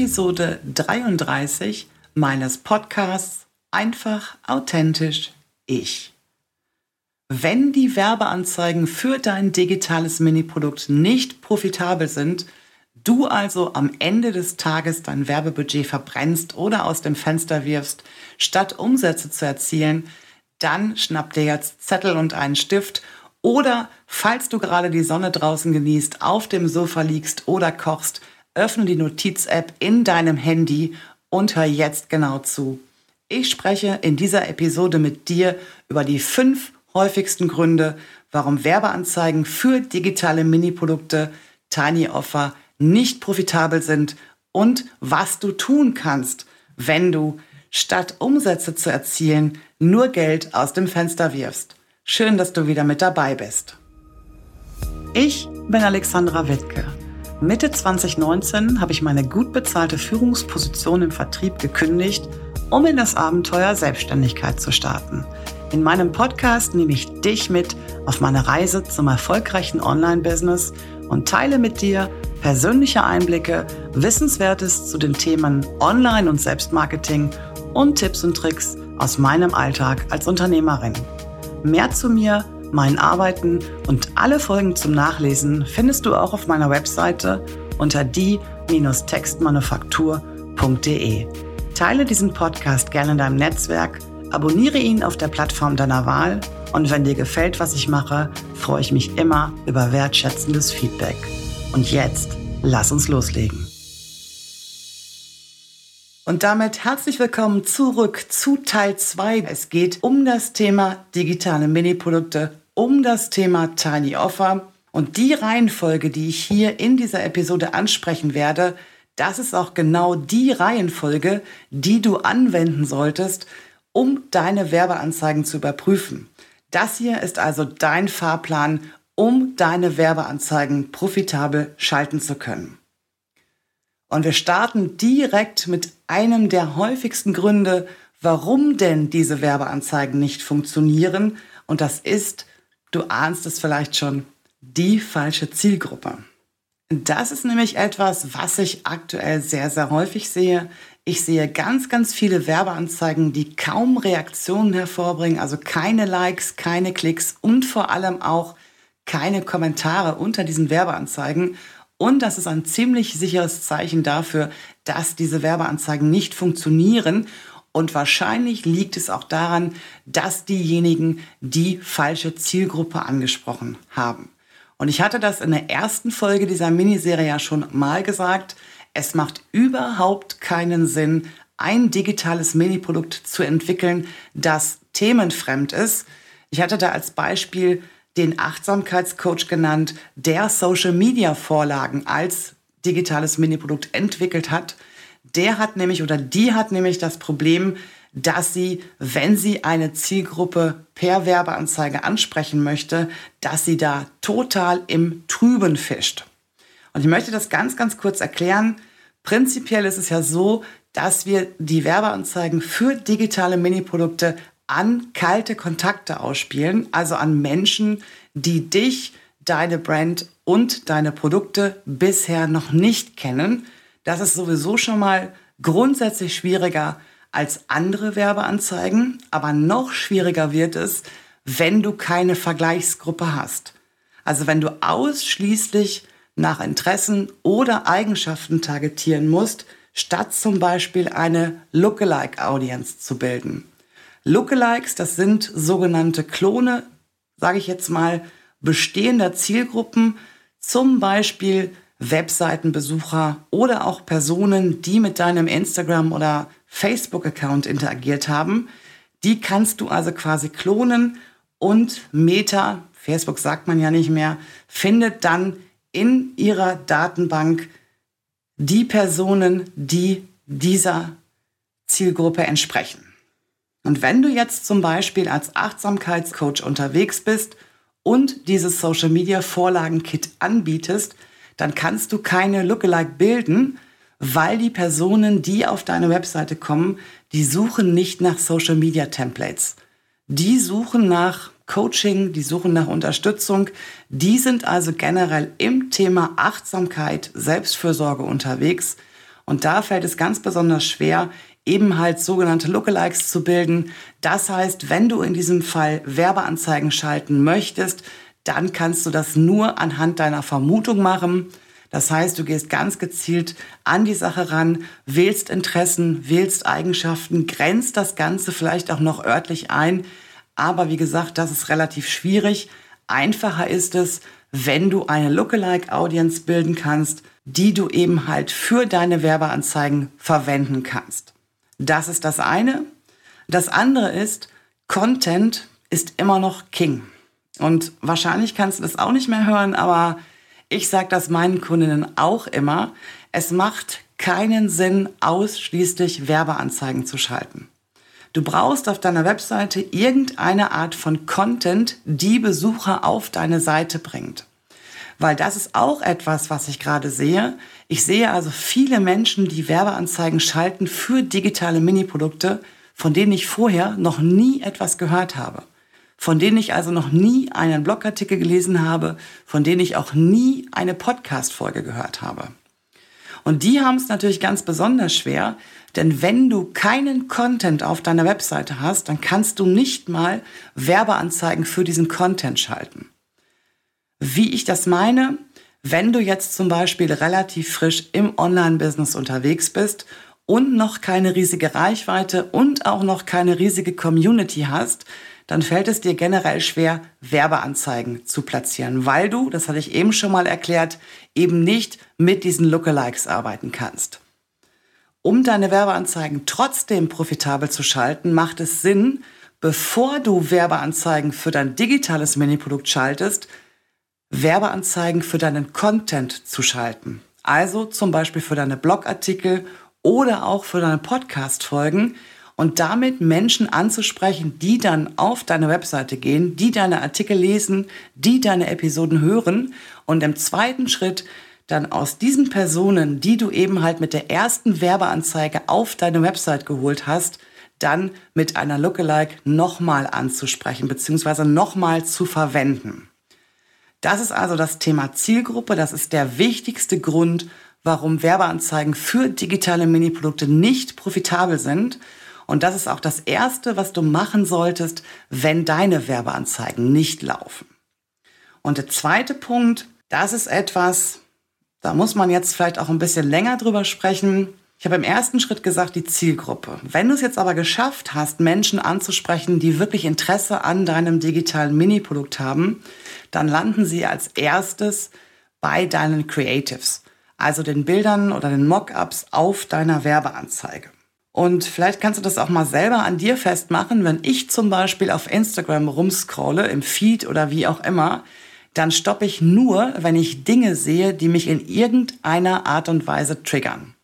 Episode 33 meines Podcasts Einfach authentisch ich. Wenn die Werbeanzeigen für dein digitales Mini-Produkt nicht profitabel sind, du also am Ende des Tages dein Werbebudget verbrennst oder aus dem Fenster wirfst, statt Umsätze zu erzielen, dann schnapp dir jetzt Zettel und einen Stift oder falls du gerade die Sonne draußen genießt, auf dem Sofa liegst oder kochst, öffne die Notiz-App in deinem Handy und hör jetzt genau zu. Ich spreche in dieser Episode mit dir über die fünf häufigsten Gründe, warum Werbeanzeigen für digitale Mini-Produkte, Tiny Offer nicht profitabel sind und was du tun kannst, wenn du statt Umsätze zu erzielen nur Geld aus dem Fenster wirfst. Schön, dass du wieder mit dabei bist. Ich bin Alexandra Wittke. Mitte 2019 habe ich meine gut bezahlte Führungsposition im Vertrieb gekündigt, um in das Abenteuer Selbstständigkeit zu starten. In meinem Podcast nehme ich dich mit auf meine Reise zum erfolgreichen Online-Business und teile mit dir persönliche Einblicke, Wissenswertes zu den Themen Online- und Selbstmarketing und Tipps und Tricks aus meinem Alltag als Unternehmerin. Mehr zu mir, meinen Arbeiten und alle Folgen zum Nachlesen findest du auch auf meiner Webseite unter die-textmanufaktur.de. Teile diesen Podcast gerne in deinem Netzwerk, abonniere ihn auf der Plattform deiner Wahl und wenn dir gefällt, was ich mache, freue ich mich immer über wertschätzendes Feedback. Und jetzt, lass uns loslegen. Und damit herzlich willkommen zurück zu Teil 2. Es geht um das Thema digitale Mini-Produkte, um das Thema Tiny Offer. Und die Reihenfolge, die ich hier in dieser Episode ansprechen werde, das ist auch genau die Reihenfolge, die du anwenden solltest, um deine Werbeanzeigen zu überprüfen. Das hier ist also dein Fahrplan, um deine Werbeanzeigen profitabel schalten zu können. Und wir starten direkt mit einem der häufigsten Gründe, warum denn diese Werbeanzeigen nicht funktionieren. Und das ist, du ahnst es vielleicht schon, die falsche Zielgruppe. Das ist nämlich etwas, was ich aktuell sehr, sehr häufig sehe. Ich sehe ganz, ganz viele Werbeanzeigen, die kaum Reaktionen hervorbringen, also keine Likes, keine Klicks und vor allem auch keine Kommentare unter diesen Werbeanzeigen. Und das ist ein ziemlich sicheres Zeichen dafür, dass diese Werbeanzeigen nicht funktionieren. Und wahrscheinlich liegt es auch daran, dass diejenigen die falsche Zielgruppe angesprochen haben. Und ich hatte das in der ersten Folge dieser Miniserie ja schon mal gesagt. Es macht überhaupt keinen Sinn, ein digitales Mini-Produkt zu entwickeln, das themenfremd ist. Ich hatte da als Beispiel den Achtsamkeitscoach genannt, der Social-Media-Vorlagen als digitales Mini-Produkt entwickelt hat. Der hat nämlich oder die hat nämlich das Problem, dass sie, wenn sie eine Zielgruppe per Werbeanzeige ansprechen möchte, dass sie da total im Trüben fischt. Und ich möchte das ganz, ganz kurz erklären. Prinzipiell ist es ja so, dass wir die Werbeanzeigen für digitale Miniprodukte an kalte Kontakte ausspielen, also an Menschen, die dich, deine Brand und deine Produkte bisher noch nicht kennen. Das ist sowieso schon mal grundsätzlich schwieriger als andere Werbeanzeigen, aber noch schwieriger wird es, wenn du keine Vergleichsgruppe hast. Also wenn du ausschließlich nach Interessen oder Eigenschaften targetieren musst, statt zum Beispiel eine Lookalike-Audience zu bilden. Lookalikes, das sind sogenannte Klone, sage ich jetzt mal, bestehender Zielgruppen, zum Beispiel Webseitenbesucher oder auch Personen, die mit deinem Instagram oder Facebook-Account interagiert haben. Die kannst du also quasi klonen und Meta, Facebook sagt man ja nicht mehr, findet dann in ihrer Datenbank die Personen, die dieser Zielgruppe entsprechen. Und wenn du jetzt zum Beispiel als Achtsamkeitscoach unterwegs bist und dieses Social Media Vorlagen Kit anbietest, dann kannst du keine Lookalike bilden, weil die Personen, die auf deine Webseite kommen, die suchen nicht nach Social Media Templates. Die suchen nach Coaching, die suchen nach Unterstützung. Die sind also generell im Thema Achtsamkeit, Selbstfürsorge unterwegs. Und da fällt es ganz besonders schwer, eben halt sogenannte Lookalikes zu bilden. Das heißt, wenn du in diesem Fall Werbeanzeigen schalten möchtest, dann kannst du das nur anhand deiner Vermutung machen. Das heißt, du gehst ganz gezielt an die Sache ran, wählst Interessen, wählst Eigenschaften, grenzt das Ganze vielleicht auch noch örtlich ein. Aber wie gesagt, das ist relativ schwierig. Einfacher ist es, wenn du eine Lookalike-Audience bilden kannst, die du eben halt für deine Werbeanzeigen verwenden kannst. Das ist das eine. Das andere ist, Content ist immer noch King. Und wahrscheinlich kannst du das auch nicht mehr hören, aber ich sage das meinen Kundinnen auch immer. Es macht keinen Sinn, ausschließlich Werbeanzeigen zu schalten. Du brauchst auf deiner Webseite irgendeine Art von Content, die Besucher auf deine Seite bringt. Weil das ist auch etwas, was ich gerade sehe. Ich sehe also viele Menschen, die Werbeanzeigen schalten für digitale Miniprodukte, von denen ich vorher noch nie etwas gehört habe von denen ich also noch nie einen Blogartikel gelesen habe, von denen ich auch nie eine Podcast-Folge gehört habe. Und die haben es natürlich ganz besonders schwer, denn wenn du keinen Content auf deiner Webseite hast, dann kannst du nicht mal Werbeanzeigen für diesen Content schalten. Wie ich das meine, wenn du jetzt zum Beispiel relativ frisch im Online-Business unterwegs bist und noch keine riesige Reichweite und auch noch keine riesige Community hast, dann fällt es dir generell schwer, Werbeanzeigen zu platzieren, weil du, das hatte ich eben schon mal erklärt, eben nicht mit diesen Lookalikes arbeiten kannst. Um deine Werbeanzeigen trotzdem profitabel zu schalten, macht es Sinn, bevor du Werbeanzeigen für dein digitales Miniprodukt schaltest, Werbeanzeigen für deinen Content zu schalten. Also zum Beispiel für deine Blogartikel oder auch für deine Podcast-Folgen, und damit Menschen anzusprechen, die dann auf deine Webseite gehen, die deine Artikel lesen, die deine Episoden hören und im zweiten Schritt dann aus diesen Personen, die du eben halt mit der ersten Werbeanzeige auf deine Website geholt hast, dann mit einer Lookalike nochmal anzusprechen bzw. nochmal zu verwenden. Das ist also das Thema Zielgruppe. Das ist der wichtigste Grund, warum Werbeanzeigen für digitale Miniprodukte nicht profitabel sind. Und das ist auch das Erste, was du machen solltest, wenn deine Werbeanzeigen nicht laufen. Und der zweite Punkt, das ist etwas, da muss man jetzt vielleicht auch ein bisschen länger drüber sprechen. Ich habe im ersten Schritt gesagt, die Zielgruppe. Wenn du es jetzt aber geschafft hast, Menschen anzusprechen, die wirklich Interesse an deinem digitalen Mini-Produkt haben, dann landen sie als erstes bei deinen Creatives, also den Bildern oder den Mockups auf deiner Werbeanzeige. Und vielleicht kannst du das auch mal selber an dir festmachen. Wenn ich zum Beispiel auf Instagram rumscrolle, im Feed oder wie auch immer, dann stoppe ich nur, wenn ich Dinge sehe, die mich in irgendeiner Art und Weise triggern.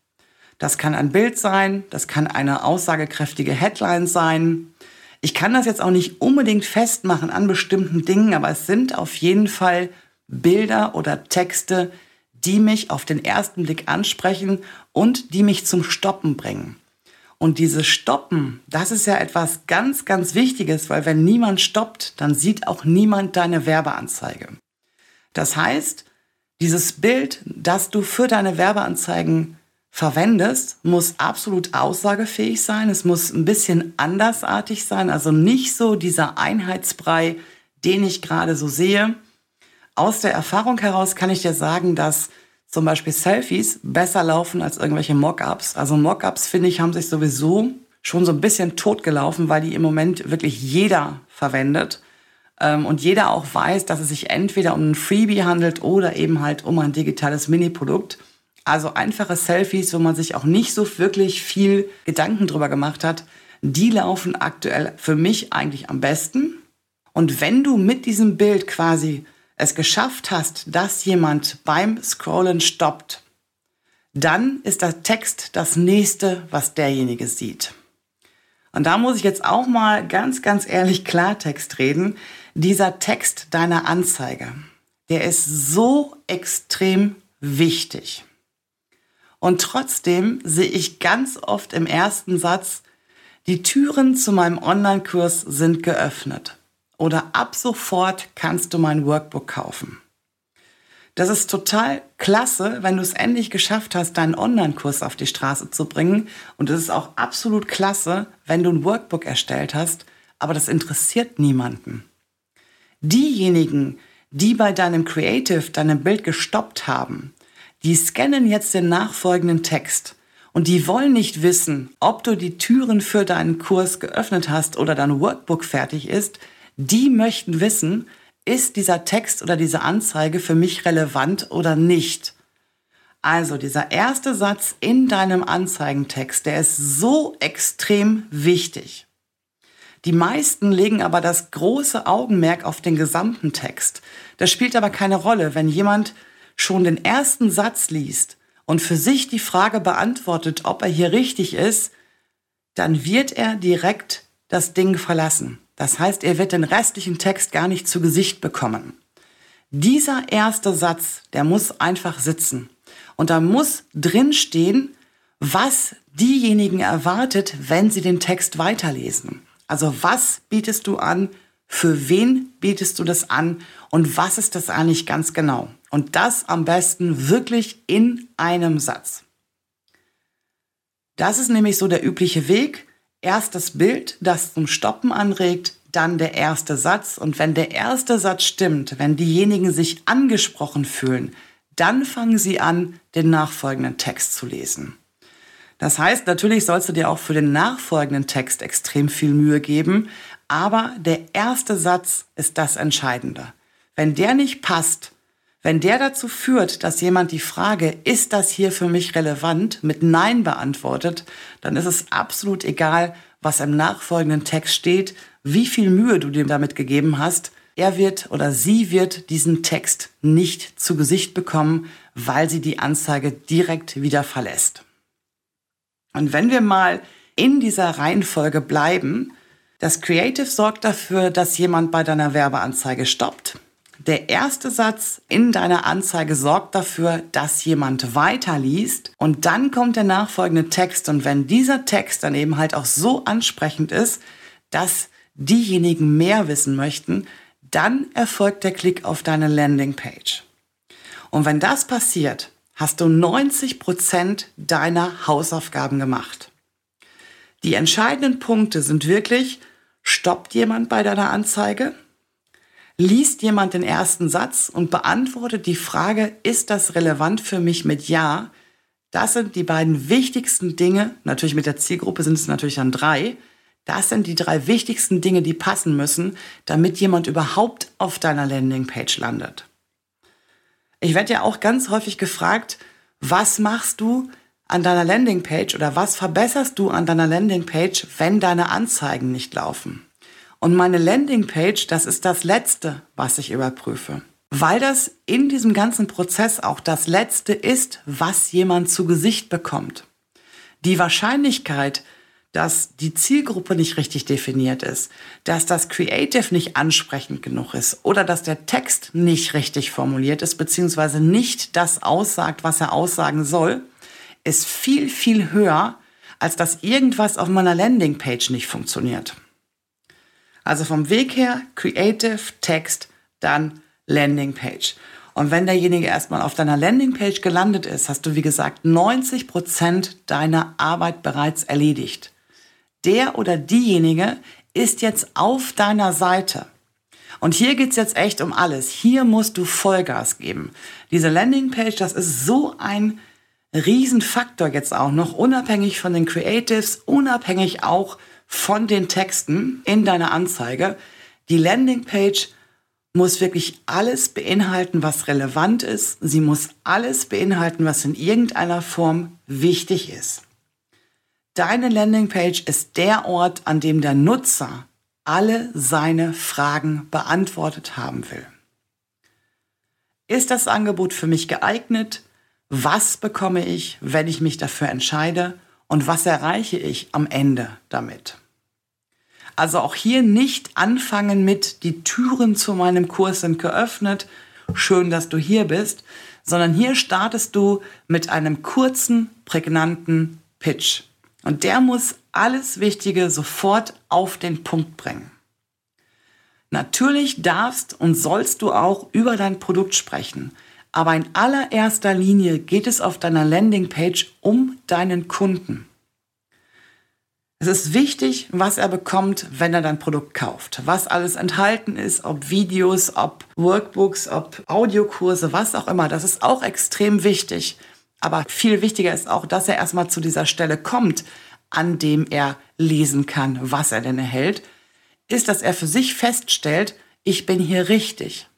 Das kann ein Bild sein, das kann eine aussagekräftige Headline sein. Ich kann das jetzt auch nicht unbedingt festmachen an bestimmten Dingen, aber es sind auf jeden Fall Bilder oder Texte, die mich auf den ersten Blick ansprechen und die mich zum Stoppen bringen. Und dieses Stoppen, das ist ja etwas ganz, ganz Wichtiges, weil wenn niemand stoppt, dann sieht auch niemand deine Werbeanzeige. Das heißt, dieses Bild, das du für deine Werbeanzeigen verwendest, muss absolut aussagefähig sein. Es muss ein bisschen andersartig sein, also nicht so dieser Einheitsbrei, den ich gerade so sehe. Aus der Erfahrung heraus kann ich dir sagen, dass zum Beispiel Selfies besser laufen als irgendwelche Mockups. Also Mockups, finde ich, haben sich sowieso schon so ein bisschen totgelaufen, weil die im Moment wirklich jeder verwendet. Ähm, und jeder auch weiß, dass es sich entweder um ein Freebie handelt oder eben halt um ein digitales Mini-Produkt. Also einfache Selfies, wo man sich auch nicht so wirklich viel Gedanken drüber gemacht hat, die laufen aktuell für mich eigentlich am besten. Und wenn du mit diesem Bild quasi es geschafft hast, dass jemand beim Scrollen stoppt, dann ist der Text das nächste, was derjenige sieht. Und da muss ich jetzt auch mal ganz, ganz ehrlich Klartext reden. Dieser Text deiner Anzeige, der ist so extrem wichtig. Und trotzdem sehe ich ganz oft im ersten Satz, die Türen zu meinem Online-Kurs sind geöffnet oder ab sofort kannst du mein Workbook kaufen. Das ist total klasse, wenn du es endlich geschafft hast, deinen Online-Kurs auf die Straße zu bringen. Und es ist auch absolut klasse, wenn du ein Workbook erstellt hast, aber das interessiert niemanden. Diejenigen, die bei deinem Creative deinem Bild gestoppt haben, die scannen jetzt den nachfolgenden Text und die wollen nicht wissen, ob du die Türen für deinen Kurs geöffnet hast oder dein Workbook fertig ist. Die möchten wissen, ist dieser Text oder diese Anzeige für mich relevant oder nicht? Also dieser erste Satz in deinem Anzeigentext, der ist so extrem wichtig. Die meisten legen aber das große Augenmerk auf den gesamten Text. Das spielt aber keine Rolle, wenn jemand schon den ersten Satz liest und für sich die Frage beantwortet, ob er hier richtig ist, dann wird er direkt das Ding verlassen. Das heißt, er wird den restlichen Text gar nicht zu Gesicht bekommen. Dieser erste Satz, der muss einfach sitzen. Und da muss drinstehen, was diejenigen erwartet, wenn sie den Text weiterlesen. Also was bietest du an, für wen bietest du das an und was ist das eigentlich ganz genau? Und das am besten wirklich in einem Satz. Das ist nämlich so der übliche Weg erst das Bild, das zum Stoppen anregt, dann der erste Satz. Und wenn der erste Satz stimmt, wenn diejenigen sich angesprochen fühlen, dann fangen sie an, den nachfolgenden Text zu lesen. Das heißt, natürlich sollst du dir auch für den nachfolgenden Text extrem viel Mühe geben, aber der erste Satz ist das Entscheidende. Wenn der nicht passt, wenn der dazu führt, dass jemand die Frage, ist das hier für mich relevant, mit Nein beantwortet, dann ist es absolut egal, was im nachfolgenden Text steht, wie viel Mühe du dem damit gegeben hast. Er wird oder sie wird diesen Text nicht zu Gesicht bekommen, weil sie die Anzeige direkt wieder verlässt. Und wenn wir mal in dieser Reihenfolge bleiben, das Creative sorgt dafür, dass jemand bei deiner Werbeanzeige stoppt. Der erste Satz in deiner Anzeige sorgt dafür, dass jemand weiterliest und dann kommt der nachfolgende Text und wenn dieser Text dann eben halt auch so ansprechend ist, dass diejenigen mehr wissen möchten, dann erfolgt der Klick auf deine Landingpage. Und wenn das passiert, hast du 90 Prozent deiner Hausaufgaben gemacht. Die entscheidenden Punkte sind wirklich, stoppt jemand bei deiner Anzeige? Liest jemand den ersten Satz und beantwortet die Frage, ist das relevant für mich mit Ja? Das sind die beiden wichtigsten Dinge. Natürlich mit der Zielgruppe sind es natürlich dann drei. Das sind die drei wichtigsten Dinge, die passen müssen, damit jemand überhaupt auf deiner Landingpage landet. Ich werde ja auch ganz häufig gefragt, was machst du an deiner Landingpage oder was verbesserst du an deiner Landingpage, wenn deine Anzeigen nicht laufen? Und meine Landingpage, das ist das Letzte, was ich überprüfe. Weil das in diesem ganzen Prozess auch das Letzte ist, was jemand zu Gesicht bekommt. Die Wahrscheinlichkeit, dass die Zielgruppe nicht richtig definiert ist, dass das Creative nicht ansprechend genug ist oder dass der Text nicht richtig formuliert ist, beziehungsweise nicht das aussagt, was er aussagen soll, ist viel, viel höher, als dass irgendwas auf meiner Landingpage nicht funktioniert. Also vom Weg her Creative, Text, dann Landingpage. Und wenn derjenige erstmal auf deiner Landingpage gelandet ist, hast du, wie gesagt, 90 Prozent deiner Arbeit bereits erledigt. Der oder diejenige ist jetzt auf deiner Seite. Und hier geht's jetzt echt um alles. Hier musst du Vollgas geben. Diese Landingpage, das ist so ein Riesenfaktor jetzt auch noch, unabhängig von den Creatives, unabhängig auch von den Texten in deiner Anzeige. Die Landingpage muss wirklich alles beinhalten, was relevant ist. Sie muss alles beinhalten, was in irgendeiner Form wichtig ist. Deine Landingpage ist der Ort, an dem der Nutzer alle seine Fragen beantwortet haben will. Ist das Angebot für mich geeignet? Was bekomme ich, wenn ich mich dafür entscheide? Und was erreiche ich am Ende damit. Also auch hier nicht anfangen mit, die Türen zu meinem Kurs sind geöffnet, schön, dass du hier bist, sondern hier startest du mit einem kurzen, prägnanten Pitch. Und der muss alles Wichtige sofort auf den Punkt bringen. Natürlich darfst und sollst du auch über dein Produkt sprechen, Aber in allererster Linie geht es auf deiner Landingpage um deinen Kunden. Es ist wichtig, was er bekommt, wenn er dein Produkt kauft. Was alles enthalten ist, ob Videos, ob Workbooks, ob Audiokurse, was auch immer. Das ist auch extrem wichtig. Aber viel wichtiger ist auch, dass er erstmal zu dieser Stelle kommt, an dem er lesen kann, was er denn erhält, ist, dass er für sich feststellt, ich bin hier richtig.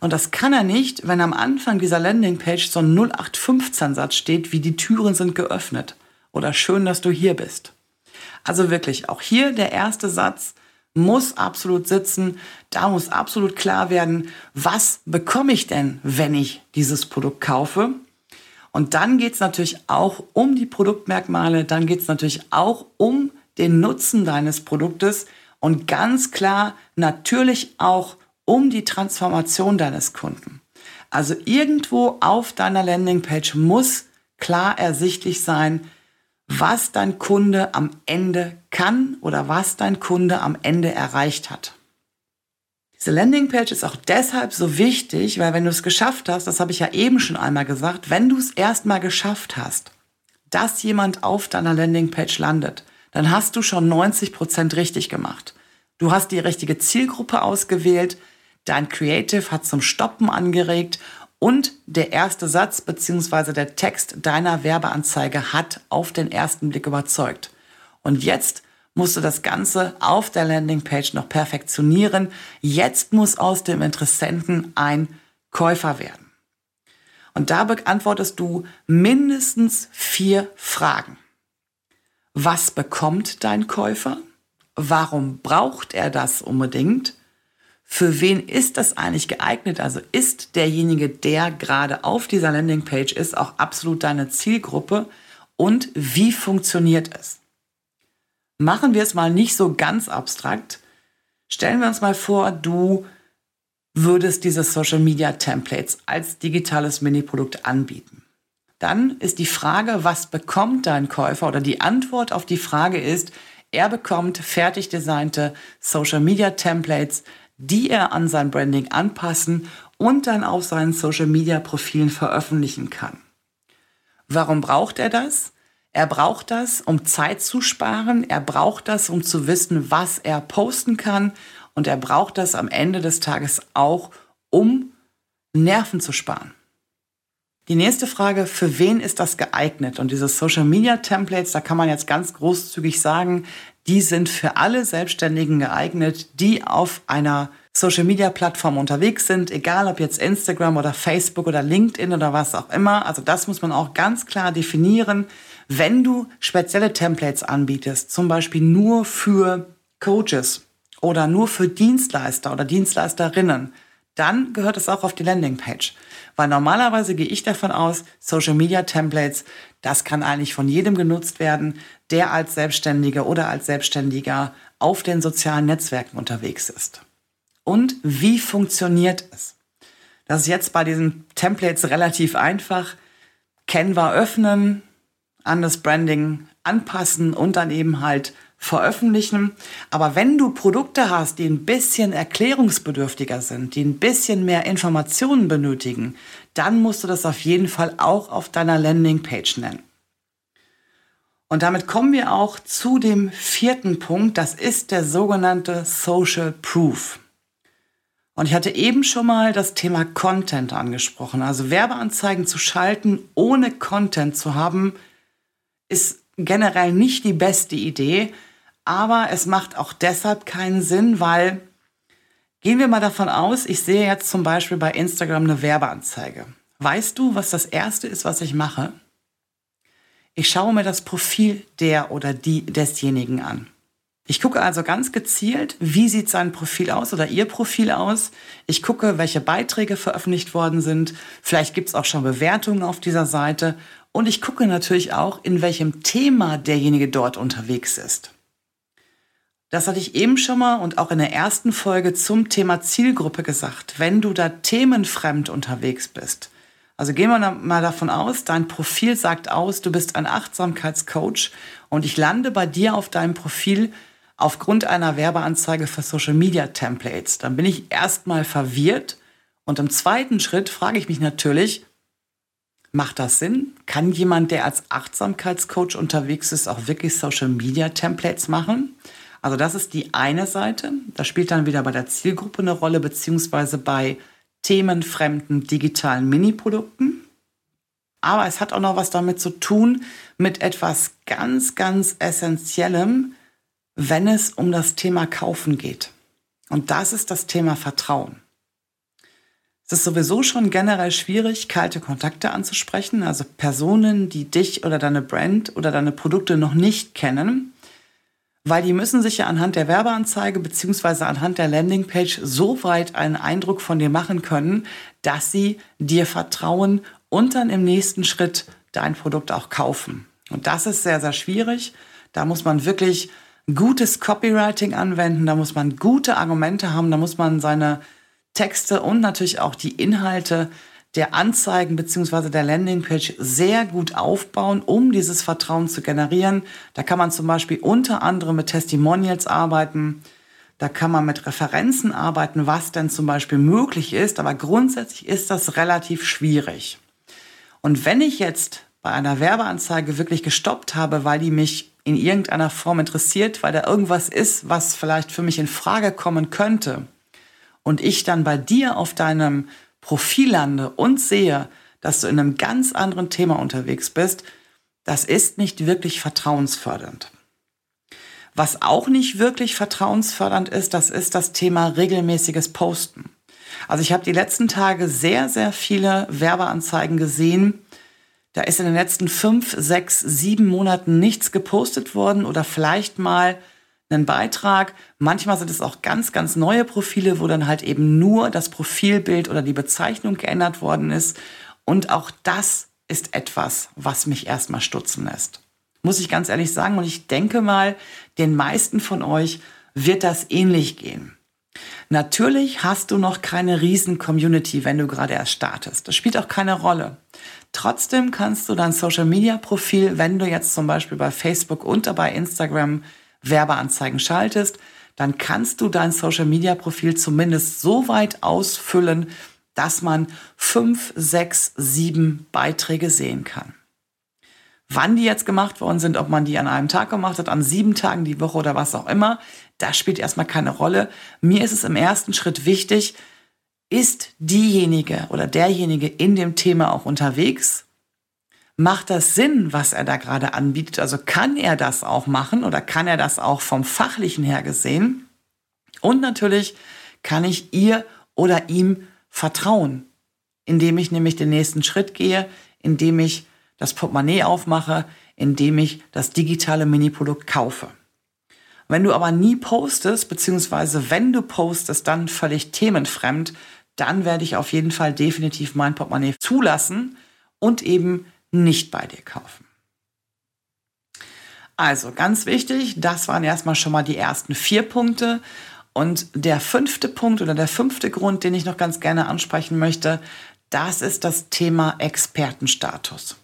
Und das kann er nicht, wenn am Anfang dieser Landingpage so ein 0815-Satz steht, wie die Türen sind geöffnet oder schön, dass du hier bist. Also wirklich, auch hier der erste Satz muss absolut sitzen. Da muss absolut klar werden, was bekomme ich denn, wenn ich dieses Produkt kaufe? Und dann geht es natürlich auch um die Produktmerkmale, dann geht es natürlich auch um den Nutzen deines Produktes und ganz klar natürlich auch um die Transformation deines Kunden. Also irgendwo auf deiner Landingpage muss klar ersichtlich sein, was dein Kunde am Ende kann oder was dein Kunde am Ende erreicht hat. Diese Landingpage ist auch deshalb so wichtig, weil wenn du es geschafft hast, das habe ich ja eben schon einmal gesagt, wenn du es erstmal geschafft hast, dass jemand auf deiner Landingpage landet, dann hast du schon 90 Prozent richtig gemacht. Du hast die richtige Zielgruppe ausgewählt, dein Creative hat zum Stoppen angeregt und der erste Satz bzw. der Text deiner Werbeanzeige hat auf den ersten Blick überzeugt. Und jetzt musst du das Ganze auf der Landingpage noch perfektionieren. Jetzt muss aus dem Interessenten ein Käufer werden. Und da beantwortest du mindestens vier Fragen. Was bekommt dein Käufer? Warum braucht er das unbedingt? Für wen ist das eigentlich geeignet? Also ist derjenige, der gerade auf dieser Landingpage ist, auch absolut deine Zielgruppe? Und wie funktioniert es? Machen wir es mal nicht so ganz abstrakt. Stellen wir uns mal vor, du würdest diese Social Media Templates als digitales Mini-Produkt anbieten. Dann ist die Frage, was bekommt dein Käufer? Oder die Antwort auf die Frage ist, er bekommt fertig designte Social Media Templates, die er an sein Branding anpassen und dann auf seinen Social-Media-Profilen veröffentlichen kann. Warum braucht er das? Er braucht das, um Zeit zu sparen. Er braucht das, um zu wissen, was er posten kann. Und er braucht das am Ende des Tages auch, um Nerven zu sparen. Die nächste Frage, für wen ist das geeignet? Und diese Social Media Templates, da kann man jetzt ganz großzügig sagen, die sind für alle Selbstständigen geeignet, die auf einer Social Media Plattform unterwegs sind, egal ob jetzt Instagram oder Facebook oder LinkedIn oder was auch immer. Also das muss man auch ganz klar definieren. Wenn du spezielle Templates anbietest, zum Beispiel nur für Coaches oder nur für Dienstleister oder Dienstleisterinnen, dann gehört es auch auf die Landingpage. Weil normalerweise gehe ich davon aus, Social Media Templates, das kann eigentlich von jedem genutzt werden, der als Selbstständiger oder als Selbstständiger auf den sozialen Netzwerken unterwegs ist. Und wie funktioniert es? Das ist jetzt bei diesen Templates relativ einfach. Canva öffnen, an das Branding anpassen und dann eben halt veröffentlichen. Aber wenn du Produkte hast, die ein bisschen erklärungsbedürftiger sind, die ein bisschen mehr Informationen benötigen, dann musst du das auf jeden Fall auch auf deiner Landingpage nennen. Und damit kommen wir auch zu dem vierten Punkt, das ist der sogenannte Social Proof. Und ich hatte eben schon mal das Thema Content angesprochen. Also Werbeanzeigen zu schalten, ohne Content zu haben, ist generell nicht die beste Idee, aber es macht auch deshalb keinen Sinn, weil gehen wir mal davon aus, ich sehe jetzt zum Beispiel bei Instagram eine Werbeanzeige. Weißt du, was das Erste ist, was ich mache? Ich schaue mir das Profil der oder die desjenigen an. Ich gucke also ganz gezielt, wie sieht sein Profil aus oder ihr Profil aus. Ich gucke, welche Beiträge veröffentlicht worden sind. Vielleicht gibt es auch schon Bewertungen auf dieser Seite. Und ich gucke natürlich auch, in welchem Thema derjenige dort unterwegs ist. Das hatte ich eben schon mal und auch in der ersten Folge zum Thema Zielgruppe gesagt. Wenn du da themenfremd unterwegs bist, also gehen wir mal davon aus, dein Profil sagt aus, du bist ein Achtsamkeitscoach und ich lande bei dir auf deinem Profil aufgrund einer Werbeanzeige für Social Media Templates. Dann bin ich erstmal verwirrt Und im zweiten Schritt frage ich mich natürlich, macht das Sinn? Kann jemand, der als Achtsamkeitscoach unterwegs ist, auch wirklich Social-Media-Templates machen? Also das ist die eine Seite. Das spielt dann wieder bei der Zielgruppe eine Rolle, beziehungsweise bei themenfremden digitalen Mini-Produkten. Aber es hat auch noch was damit zu tun, mit etwas ganz, ganz Essentiellem, wenn es um das Thema Kaufen geht. Und das ist das Thema Vertrauen. Es ist sowieso schon generell schwierig, kalte Kontakte anzusprechen, also Personen, die dich oder deine Brand oder deine Produkte noch nicht kennen, weil die müssen sich ja anhand der Werbeanzeige beziehungsweise anhand der Landingpage so weit einen Eindruck von dir machen können, dass sie dir vertrauen und dann im nächsten Schritt dein Produkt auch kaufen. Und das ist sehr, sehr schwierig. Da muss man wirklich gutes Copywriting anwenden, da muss man gute Argumente haben, da muss man seine Texte und natürlich auch die Inhalte der Anzeigen beziehungsweise der Landingpage sehr gut aufbauen, um dieses Vertrauen zu generieren. Da kann man zum Beispiel unter anderem mit Testimonials arbeiten. Da kann man mit Referenzen arbeiten, was denn zum Beispiel möglich ist. Aber grundsätzlich ist das relativ schwierig. Und wenn ich jetzt bei einer Werbeanzeige wirklich gestoppt habe, weil die mich in irgendeiner Form interessiert, weil da irgendwas ist, was vielleicht für mich in Frage kommen könnte, und ich dann bei dir auf deinem Profil lande und sehe, dass du in einem ganz anderen Thema unterwegs bist, das ist nicht wirklich vertrauensfördernd. Was auch nicht wirklich vertrauensfördernd ist, das ist das Thema regelmäßiges Posten. Also ich habe die letzten Tage sehr, sehr viele Werbeanzeigen gesehen. Da ist in den letzten fünf, sechs, sieben Monaten nichts gepostet worden oder vielleicht mal einen Beitrag. Manchmal sind es auch ganz, ganz neue Profile, wo dann halt eben nur das Profilbild oder die Bezeichnung geändert worden ist. Und auch das ist etwas, was mich erstmal stutzen lässt. Muss ich ganz ehrlich sagen. Und ich denke mal, den meisten von euch wird das ähnlich gehen. Natürlich hast du noch keine riesen Community, wenn du gerade erst startest. Das spielt auch keine Rolle. Trotzdem kannst du dein Social Media Profil, wenn du jetzt zum Beispiel bei Facebook und bei Instagram Werbeanzeigen schaltest, dann kannst du dein Social-Media-Profil zumindest so weit ausfüllen, dass man fünf, sechs, sieben Beiträge sehen kann. Wann die jetzt gemacht worden sind, ob man die an einem Tag gemacht hat, an sieben Tagen die Woche oder was auch immer, das spielt erstmal keine Rolle. Mir ist es im ersten Schritt wichtig, ist diejenige oder derjenige in dem Thema auch unterwegs? Macht das Sinn, was er da gerade anbietet? Also kann er das auch machen oder kann er das auch vom fachlichen her gesehen? Und natürlich kann ich ihr oder ihm vertrauen, indem ich nämlich den nächsten Schritt gehe, indem ich das Portemonnaie aufmache, indem ich das digitale Mini-Produkt kaufe. Wenn du aber nie postest, beziehungsweise wenn du postest, dann völlig themenfremd, dann werde ich auf jeden Fall definitiv mein Portemonnaie zulassen und eben nicht bei dir kaufen. Also ganz wichtig, das waren erstmal schon mal die ersten vier Punkte. Und der fünfte Punkt oder der fünfte Grund, den ich noch ganz gerne ansprechen möchte, das ist das Thema Expertenstatus.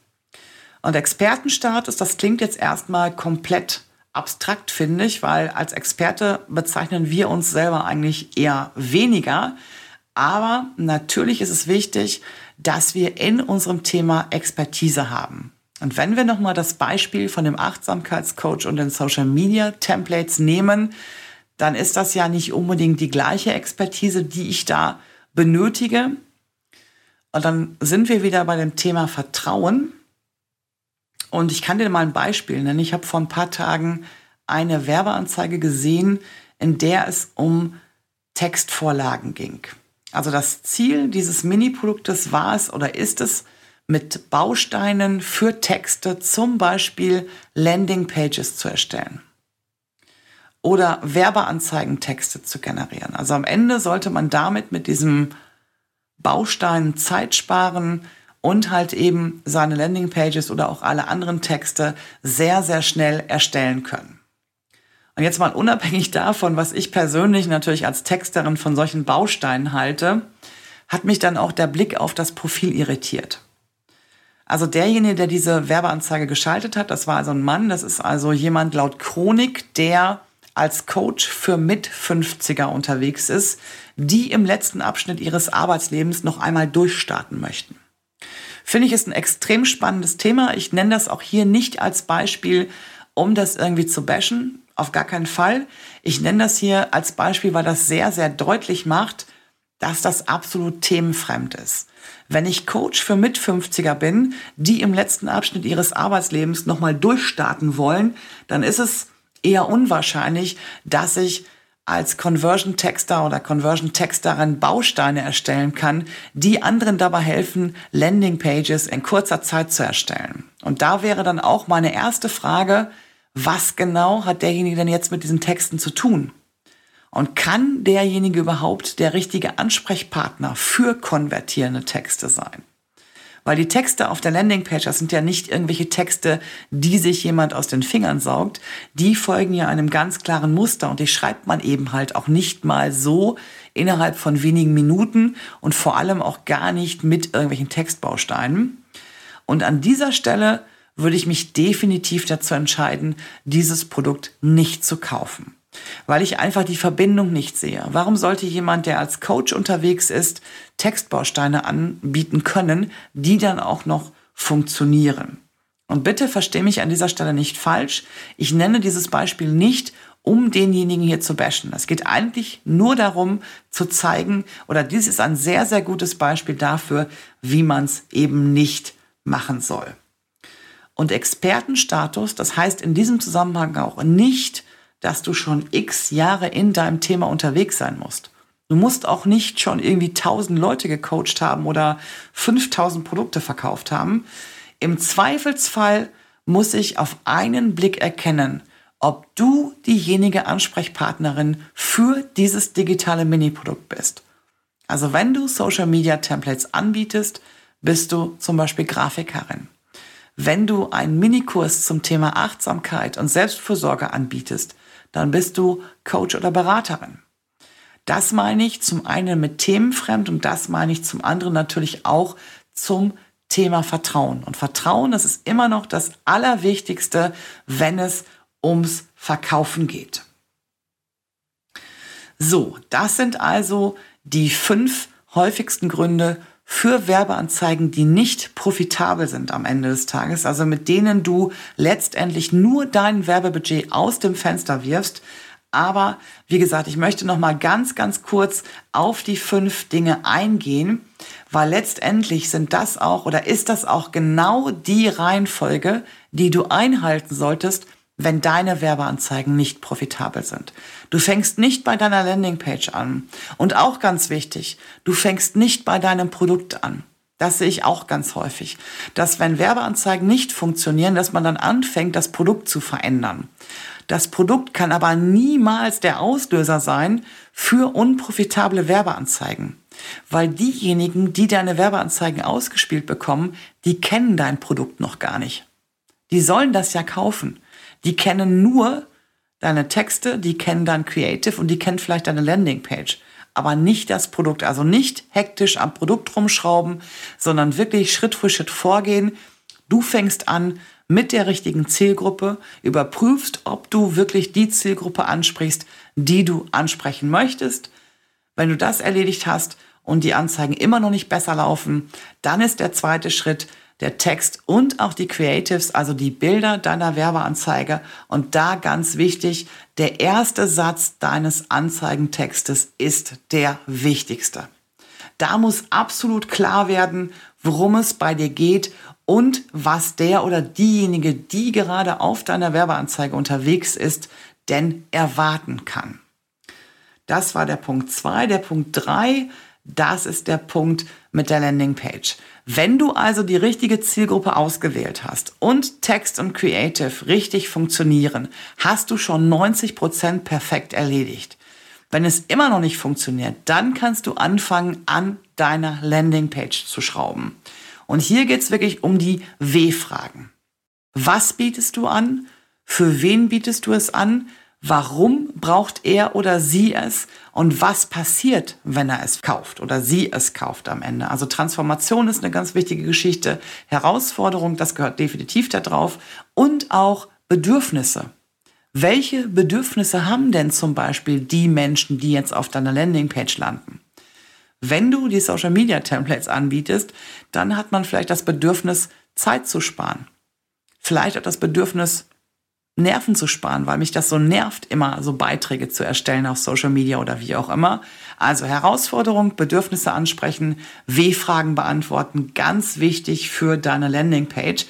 Und Expertenstatus, das klingt jetzt erstmal komplett abstrakt, finde ich, weil als Experte bezeichnen wir uns selber eigentlich eher weniger. Aber natürlich ist es wichtig, dass wir in unserem Thema Expertise haben. Und wenn wir nochmal das Beispiel von dem Achtsamkeitscoach und den Social Media Templates nehmen, dann ist das ja nicht unbedingt die gleiche Expertise, die ich da benötige. Und dann sind wir wieder bei dem Thema Vertrauen. Und ich kann dir mal ein Beispiel nennen. Ich habe vor ein paar Tagen eine Werbeanzeige gesehen, in der es um Textvorlagen ging. Also das Ziel dieses Mini-Produktes war es oder ist es, mit Bausteinen für Texte zum Beispiel Landing-Pages zu erstellen oder Werbeanzeigentexte zu generieren. Also am Ende sollte man damit mit diesem Baustein Zeit sparen und halt eben seine Landing-Pages oder auch alle anderen Texte sehr, sehr schnell erstellen können. Und jetzt mal unabhängig davon, was ich persönlich natürlich als Texterin von solchen Bausteinen halte, hat mich dann auch der Blick auf das Profil irritiert. Also derjenige, der diese Werbeanzeige geschaltet hat, das war also ein Mann, das ist also jemand laut Chronik, der als Coach für Mit-50er unterwegs ist, die im letzten Abschnitt ihres Arbeitslebens noch einmal durchstarten möchten. Finde ich ist ein extrem spannendes Thema. Ich nenne das auch hier nicht als Beispiel, um das irgendwie zu bashen. Auf gar keinen Fall. Ich nenne das hier als Beispiel, weil das sehr, sehr deutlich macht, dass das absolut themenfremd ist. Wenn ich Coach für Mit-50er bin, die im letzten Abschnitt ihres Arbeitslebens nochmal durchstarten wollen, dann ist es eher unwahrscheinlich, dass ich als Conversion Texter oder Conversion Texterin Bausteine erstellen kann, die anderen dabei helfen, Landing Pages in kurzer Zeit zu erstellen. Und da wäre dann auch meine erste Frage, was genau hat derjenige denn jetzt mit diesen Texten zu tun? Und kann derjenige überhaupt der richtige Ansprechpartner für konvertierende Texte sein? Weil die Texte auf der Landingpage, das sind ja nicht irgendwelche Texte, die sich jemand aus den Fingern saugt. Die folgen ja einem ganz klaren Muster und die schreibt man eben halt auch nicht mal so innerhalb von wenigen Minuten und vor allem auch gar nicht mit irgendwelchen Textbausteinen. Und an dieser Stelle würde ich mich definitiv dazu entscheiden, dieses Produkt nicht zu kaufen weil ich einfach die Verbindung nicht sehe. Warum sollte jemand, der als Coach unterwegs ist, Textbausteine anbieten können, die dann auch noch funktionieren? Und bitte verstehe mich an dieser Stelle nicht falsch. Ich nenne dieses Beispiel nicht, um denjenigen hier zu bashen. Es geht eigentlich nur darum zu zeigen, oder dies ist ein sehr, sehr gutes Beispiel dafür, wie man es eben nicht machen soll. Und Expertenstatus, das heißt in diesem Zusammenhang auch nicht, dass du schon x Jahre in deinem Thema unterwegs sein musst. Du musst auch nicht schon irgendwie 1000 Leute gecoacht haben oder 5000 Produkte verkauft haben. Im Zweifelsfall muss ich auf einen Blick erkennen, ob du diejenige Ansprechpartnerin für dieses digitale Mini-Produkt bist. Also wenn du Social Media Templates anbietest, bist du zum Beispiel Grafikerin. Wenn du einen Minikurs zum Thema Achtsamkeit und Selbstfürsorge anbietest, dann bist du Coach oder Beraterin. Das meine ich zum einen mit Themenfremd und das meine ich zum anderen natürlich auch zum Thema Vertrauen. Und Vertrauen, das ist immer noch das Allerwichtigste, wenn es ums Verkaufen geht. So, das sind also die fünf häufigsten Gründe für Werbeanzeigen, die nicht profitabel sind am Ende des Tages, also mit denen du letztendlich nur dein Werbebudget aus dem Fenster wirfst. Aber wie gesagt, ich möchte noch mal ganz, ganz kurz auf die fünf Dinge eingehen, weil letztendlich sind das auch oder ist das auch genau die Reihenfolge, die du einhalten solltest, wenn deine Werbeanzeigen nicht profitabel sind. Du fängst nicht bei deiner Landingpage an. Und auch ganz wichtig, du fängst nicht bei deinem Produkt an. Das sehe ich auch ganz häufig, dass wenn Werbeanzeigen nicht funktionieren, dass man dann anfängt, das Produkt zu verändern. Das Produkt kann aber niemals der Auslöser sein für unprofitable Werbeanzeigen. Weil diejenigen, die deine Werbeanzeigen ausgespielt bekommen, die kennen dein Produkt noch gar nicht. Die sollen das ja kaufen. Die kennen nur deine Texte, die kennen dein Creative und die kennen vielleicht deine Landingpage. Aber nicht das Produkt. Also nicht hektisch am Produkt rumschrauben, sondern wirklich Schritt für Schritt vorgehen. Du fängst an mit der richtigen Zielgruppe, überprüfst, ob du wirklich die Zielgruppe ansprichst, die du ansprechen möchtest. Wenn du das erledigt hast und die Anzeigen immer noch nicht besser laufen, dann ist der zweite Schritt, der Text und auch die Creatives, also die Bilder deiner Werbeanzeige. Und da ganz wichtig, der erste Satz deines Anzeigentextes ist der wichtigste. Da muss absolut klar werden, worum es bei dir geht und was der oder diejenige, die gerade auf deiner Werbeanzeige unterwegs ist, denn erwarten kann. Das war der Punkt zwei. Der Punkt drei das ist der Punkt mit der Landingpage. Wenn du also die richtige Zielgruppe ausgewählt hast und Text und Creative richtig funktionieren, hast du schon 90 Prozent perfekt erledigt. Wenn es immer noch nicht funktioniert, dann kannst du anfangen, an deiner Landingpage zu schrauben. Und hier geht es wirklich um die W-Fragen. Was bietest du an? Für wen bietest du es an? Warum braucht er oder sie es und was passiert, wenn er es kauft oder sie es kauft am Ende? Also Transformation ist eine ganz wichtige Geschichte, Herausforderung, das gehört definitiv da drauf und auch Bedürfnisse. welche Bedürfnisse haben denn zum Beispiel die Menschen, die jetzt auf deiner Landingpage landen? Wenn du die Social Media Templates anbietest, dann hat man vielleicht das Bedürfnis, Zeit zu sparen. Vielleicht auch das Bedürfnis, Nerven zu sparen, weil mich das so nervt, immer so Beiträge zu erstellen auf Social Media oder wie auch immer. Also Herausforderung, Bedürfnisse ansprechen, W-Fragen beantworten, ganz wichtig für deine Landingpage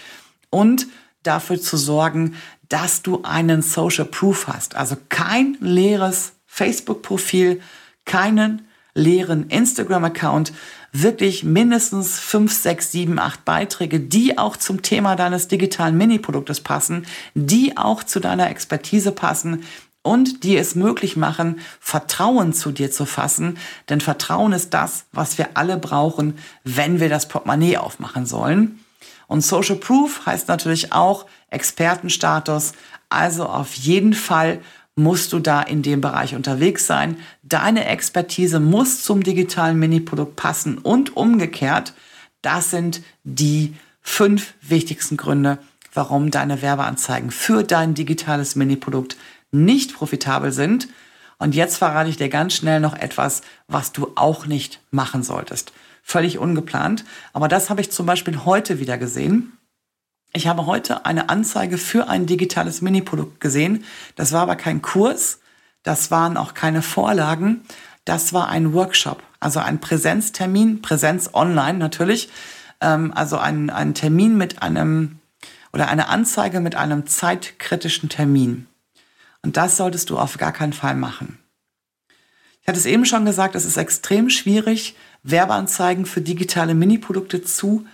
und dafür zu sorgen, dass du einen Social Proof hast. Also kein leeres Facebook-Profil, keinen leeren Instagram-Account, wirklich mindestens fünf, sechs, sieben, acht Beiträge, die auch zum Thema deines digitalen Mini-Produktes passen, die auch zu deiner Expertise passen und die es möglich machen, Vertrauen zu dir zu fassen. Denn Vertrauen ist das, was wir alle brauchen, wenn wir das Portemonnaie aufmachen sollen. Und Social Proof heißt natürlich auch Expertenstatus. Also auf jeden Fall musst du da in dem Bereich unterwegs sein. Deine Expertise muss zum digitalen Mini-Produkt passen und umgekehrt. Das sind die fünf wichtigsten Gründe, warum deine Werbeanzeigen für dein digitales Mini-Produkt nicht profitabel sind. Und jetzt verrate ich dir ganz schnell noch etwas, was du auch nicht machen solltest. Völlig ungeplant. Aber das habe ich zum Beispiel heute wieder gesehen. Ich habe heute eine Anzeige für ein digitales Mini-Produkt gesehen. Das war aber kein Kurs, das waren auch keine Vorlagen, das war ein Workshop, also ein Präsenztermin, Präsenz online natürlich, ähm, also ein, ein Termin mit einem oder eine Anzeige mit einem zeitkritischen Termin. Und das solltest du auf gar keinen Fall machen. Ich hatte es eben schon gesagt, es ist extrem schwierig, Werbeanzeigen für digitale Mini-Produkte zu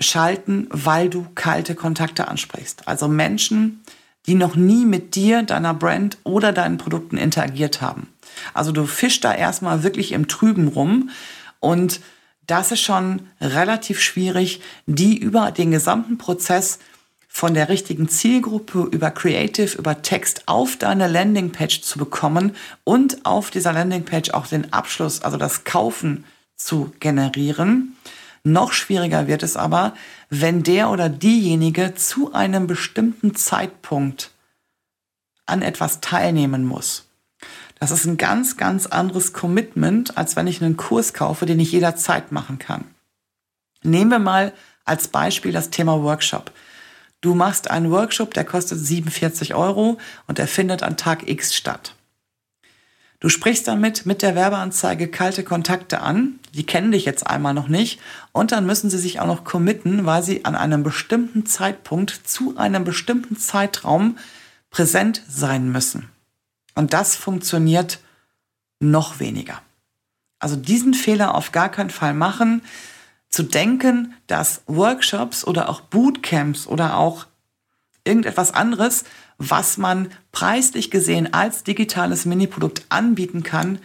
schalten, weil du kalte Kontakte ansprichst. Also Menschen, die noch nie mit dir, deiner Brand oder deinen Produkten interagiert haben. Also du fischst da erstmal wirklich im Trüben rum und das ist schon relativ schwierig, die über den gesamten Prozess von der richtigen Zielgruppe über Creative, über Text auf deine Landingpage zu bekommen und auf dieser Landingpage auch den Abschluss, also das Kaufen zu generieren. Noch schwieriger wird es aber, wenn der oder diejenige zu einem bestimmten Zeitpunkt an etwas teilnehmen muss. Das ist ein ganz, ganz anderes Commitment, als wenn ich einen Kurs kaufe, den ich jederzeit machen kann. Nehmen wir mal als Beispiel das Thema Workshop. Du machst einen Workshop, der kostet 47 Euro und der findet an Tag X statt. Du sprichst damit mit der Werbeanzeige kalte Kontakte an. Die kennen dich jetzt einmal noch nicht. Und dann müssen sie sich auch noch committen, weil sie an einem bestimmten Zeitpunkt zu einem bestimmten Zeitraum präsent sein müssen. Und das funktioniert noch weniger. Also diesen Fehler auf gar keinen Fall machen, zu denken, dass Workshops oder auch Bootcamps oder auch irgendetwas anderes was man preislich gesehen als digitales Mini-Produkt anbieten kann,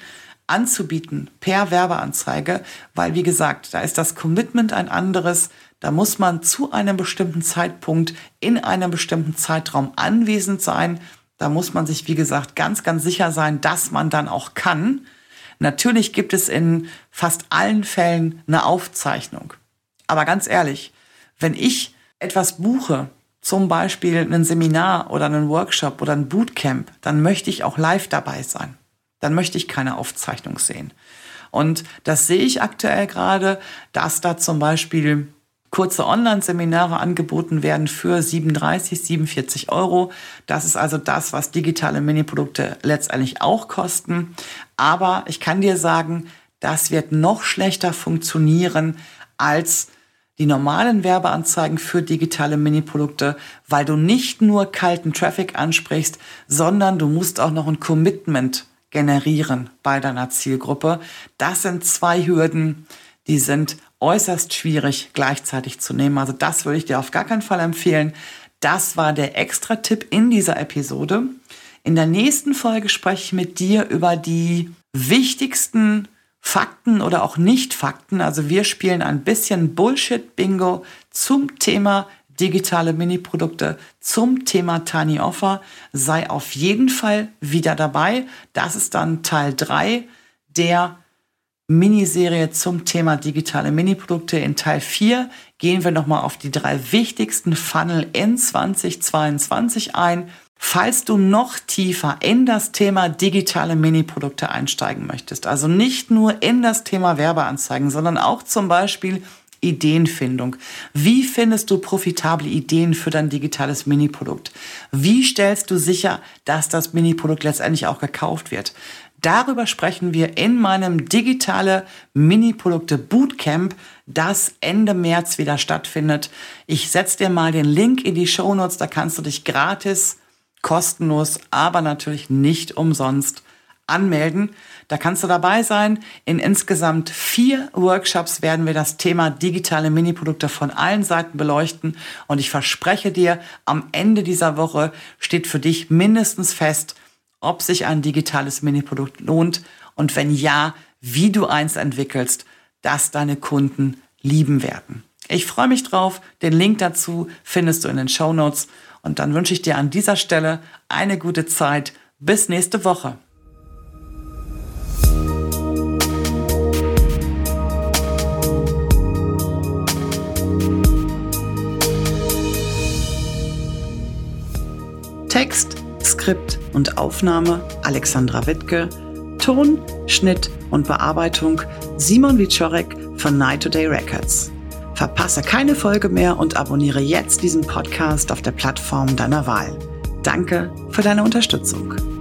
anzubieten per Werbeanzeige, weil wie gesagt, da ist das Commitment ein anderes. Da muss man zu einem bestimmten Zeitpunkt in einem bestimmten Zeitraum anwesend sein. Da muss man sich, wie gesagt, ganz, ganz sicher sein, dass man dann auch kann. Natürlich gibt es in fast allen Fällen eine Aufzeichnung. Aber ganz ehrlich, wenn ich etwas buche, zum Beispiel ein Seminar oder einen Workshop oder ein Bootcamp, dann möchte ich auch live dabei sein. Dann möchte ich keine Aufzeichnung sehen. Und das sehe ich aktuell gerade, dass da zum Beispiel kurze Online-Seminare angeboten werden für 37, 47 Euro. Das ist also das, was digitale Mini-Produkte letztendlich auch kosten. Aber ich kann dir sagen, das wird noch schlechter funktionieren als die normalen Werbeanzeigen für digitale Mini-Produkte, weil du nicht nur kalten Traffic ansprichst, sondern du musst auch noch ein Commitment generieren bei deiner Zielgruppe. Das sind zwei Hürden, die sind äußerst schwierig gleichzeitig zu nehmen. Also das würde ich dir auf gar keinen Fall empfehlen. Das war der extra Tipp in dieser Episode. In der nächsten Folge spreche ich mit dir über die wichtigsten Fakten oder auch Nicht-Fakten. Also wir spielen ein bisschen Bullshit-Bingo zum Thema digitale Mini-Produkte, zum Thema Tiny Offer. Sei auf jeden Fall wieder dabei. Das ist dann Teil 3 der Miniserie zum Thema digitale Mini-Produkte. In Teil 4 gehen wir nochmal auf die drei wichtigsten Funnel in 2022 ein. Falls du noch tiefer in das Thema digitale Mini-Produkte einsteigen möchtest, also nicht nur in das Thema Werbeanzeigen, sondern auch zum Beispiel Ideenfindung. Wie findest du profitable Ideen für dein digitales Mini-Produkt? Wie stellst du sicher, dass das Mini-Produkt letztendlich auch gekauft wird? Darüber sprechen wir in meinem digitale Mini-Produkte Bootcamp, das Ende März wieder stattfindet. Ich setze dir mal den Link in die Show Notes, da kannst du dich gratis, kostenlos, aber natürlich nicht umsonst anmelden. Da kannst du dabei sein. In insgesamt vier Workshops werden wir das Thema digitale Mini-Produkte von allen Seiten beleuchten. Und ich verspreche dir, am Ende dieser Woche steht für dich mindestens fest, ob sich ein digitales Mini-Produkt lohnt und wenn ja, wie du eins entwickelst, das deine Kunden lieben werden. Ich freue mich drauf. Den Link dazu findest du in den Show Notes. Und dann wünsche ich dir an dieser Stelle eine gute Zeit. Bis nächste Woche. Text, Skript und Aufnahme Alexandra Wittke, Ton, Schnitt und Bearbeitung Simon Wiczorek von Night Today Records. Verpasse keine Folge mehr und abonniere jetzt diesen Podcast auf der Plattform deiner Wahl. Danke für deine Unterstützung.